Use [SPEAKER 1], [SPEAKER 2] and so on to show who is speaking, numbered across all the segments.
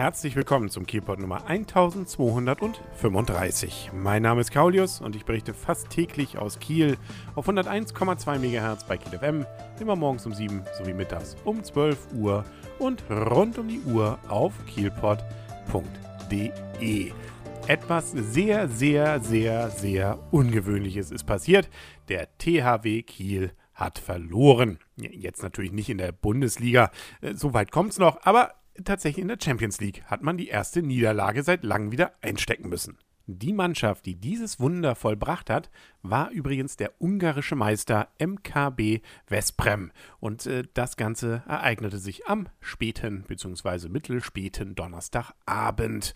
[SPEAKER 1] Herzlich willkommen zum Kielpot Nummer 1235. Mein Name ist Kaulius und ich berichte fast täglich aus Kiel auf 101,2 MHz bei Kiel FM, immer morgens um 7 sowie mittags um 12 Uhr und rund um die Uhr auf kielpot.de. Etwas sehr, sehr, sehr, sehr Ungewöhnliches ist passiert. Der THW Kiel hat verloren. Jetzt natürlich nicht in der Bundesliga, äh, so weit kommt es noch, aber tatsächlich in der Champions League hat man die erste Niederlage seit langem wieder einstecken müssen. Die Mannschaft, die dieses Wunder vollbracht hat, war übrigens der ungarische Meister MKB Vesprem. Und äh, das Ganze ereignete sich am späten bzw. mittelspäten Donnerstagabend.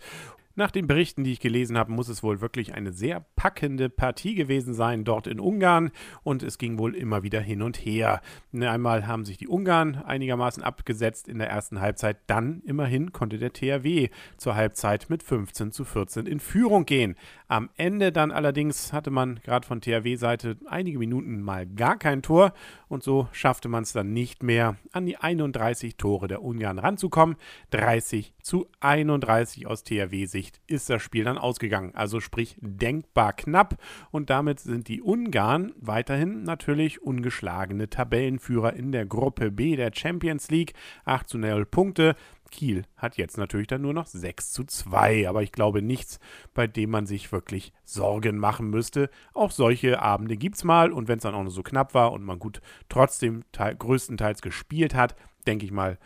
[SPEAKER 1] Nach den Berichten, die ich gelesen habe, muss es wohl wirklich eine sehr packende Partie gewesen sein dort in Ungarn und es ging wohl immer wieder hin und her. Einmal haben sich die Ungarn einigermaßen abgesetzt in der ersten Halbzeit, dann immerhin konnte der THW zur Halbzeit mit 15 zu 14 in Führung gehen. Am Ende dann allerdings hatte man gerade von THW-Seite einige Minuten mal gar kein Tor und so schaffte man es dann nicht mehr, an die 31 Tore der Ungarn ranzukommen. 30 zu 31 aus THW-Sicht ist das Spiel dann ausgegangen. Also sprich denkbar knapp und damit sind die Ungarn weiterhin natürlich ungeschlagene Tabellenführer in der Gruppe B der Champions League. 8 zu 0 Punkte. Kiel hat jetzt natürlich dann nur noch 6 zu 2, aber ich glaube nichts, bei dem man sich wirklich Sorgen machen müsste. Auch solche Abende gibt es mal und wenn es dann auch noch so knapp war und man gut trotzdem größtenteils gespielt hat, denke ich mal,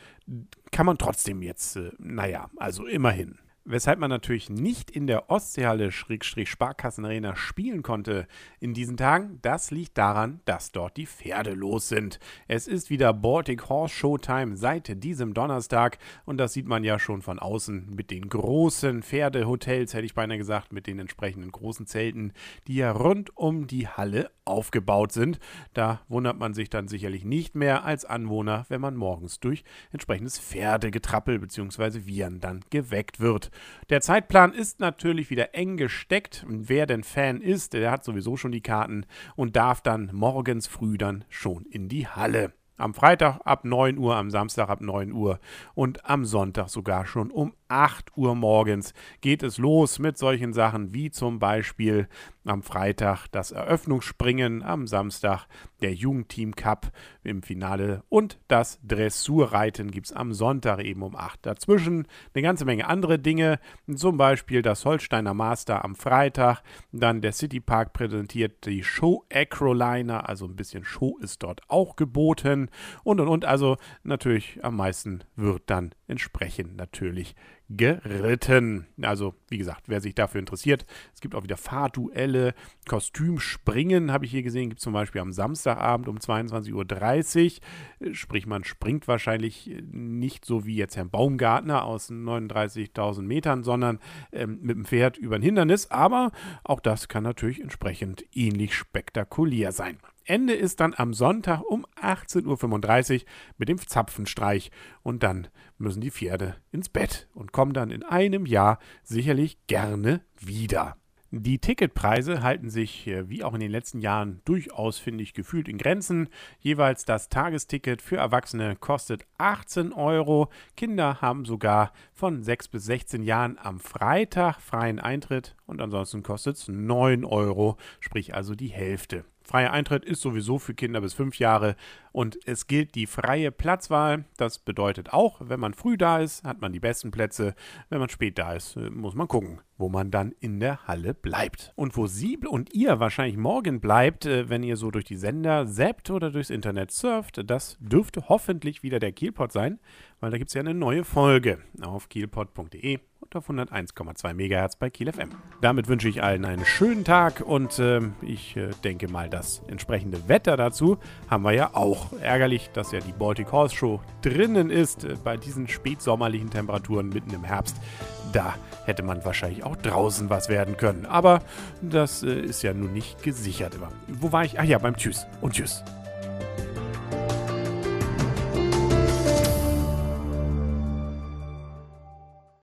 [SPEAKER 1] kann man trotzdem jetzt, äh, naja, also immerhin weshalb man natürlich nicht in der Ostseehalle Schrägstrich Sparkassenarena spielen konnte in diesen Tagen, das liegt daran, dass dort die Pferde los sind. Es ist wieder Baltic Horse Showtime seit diesem Donnerstag und das sieht man ja schon von außen mit den großen Pferdehotels, hätte ich beinahe gesagt, mit den entsprechenden großen Zelten, die ja rund um die Halle aufgebaut sind. Da wundert man sich dann sicherlich nicht mehr als Anwohner, wenn man morgens durch entsprechendes Pferdegetrappel bzw. Viren dann geweckt wird. Der Zeitplan ist natürlich wieder eng gesteckt. Wer denn Fan ist, der hat sowieso schon die Karten und darf dann morgens früh dann schon in die Halle. Am Freitag ab 9 Uhr, am Samstag ab 9 Uhr und am Sonntag sogar schon um 8 Uhr morgens geht es los mit solchen Sachen wie zum Beispiel am Freitag das Eröffnungsspringen, am Samstag der Jugendteam Cup im Finale und das Dressurreiten gibt es am Sonntag eben um 8. Dazwischen eine ganze Menge andere Dinge, zum Beispiel das Holsteiner Master am Freitag, dann der City Park präsentiert die Show Acroliner, also ein bisschen Show ist dort auch geboten und und und, also natürlich am meisten wird dann entsprechend natürlich geritten. Also, wie gesagt, wer sich dafür interessiert, es gibt auch wieder Fahrduelle, Kostümspringen, habe ich hier gesehen, gibt es zum Beispiel am Samstagabend um 22.30 Uhr. Sprich, man springt wahrscheinlich nicht so wie jetzt Herrn Baumgartner aus 39.000 Metern, sondern ähm, mit dem Pferd über ein Hindernis. Aber auch das kann natürlich entsprechend ähnlich spektakulär sein. Ende ist dann am Sonntag um 18.35 Uhr mit dem Zapfenstreich und dann müssen die Pferde ins Bett und kommen dann in einem Jahr sicherlich gerne wieder. Die Ticketpreise halten sich, äh, wie auch in den letzten Jahren, durchaus, finde ich, gefühlt in Grenzen. Jeweils das Tagesticket für Erwachsene kostet 18 Euro. Kinder haben sogar von 6 bis 16 Jahren am Freitag freien Eintritt und ansonsten kostet es 9 Euro, sprich also die Hälfte. Freier Eintritt ist sowieso für Kinder bis fünf Jahre und es gilt die freie Platzwahl. Das bedeutet auch, wenn man früh da ist, hat man die besten Plätze. Wenn man spät da ist, äh, muss man gucken, wo man dann in der Halle bleibt. Und wo Sie und ihr wahrscheinlich morgen bleibt, äh, wenn ihr so durch die Sender zappt oder durchs Internet surft, das dürfte hoffentlich wieder der Kielpot sein, weil da gibt es ja eine neue Folge auf kielpot.de und auf 101,2 MHz bei Kiel FM. Damit wünsche ich allen einen schönen Tag und äh, ich äh, denke mal, das entsprechende Wetter dazu haben wir ja auch. Ärgerlich, dass ja die Baltic Horse Show drinnen ist äh, bei diesen spätsommerlichen Temperaturen mitten im Herbst. Da hätte man wahrscheinlich auch draußen was werden können. Aber das äh, ist ja nun nicht gesichert immer. Wo war ich? Ach ja, beim Tschüss und Tschüss.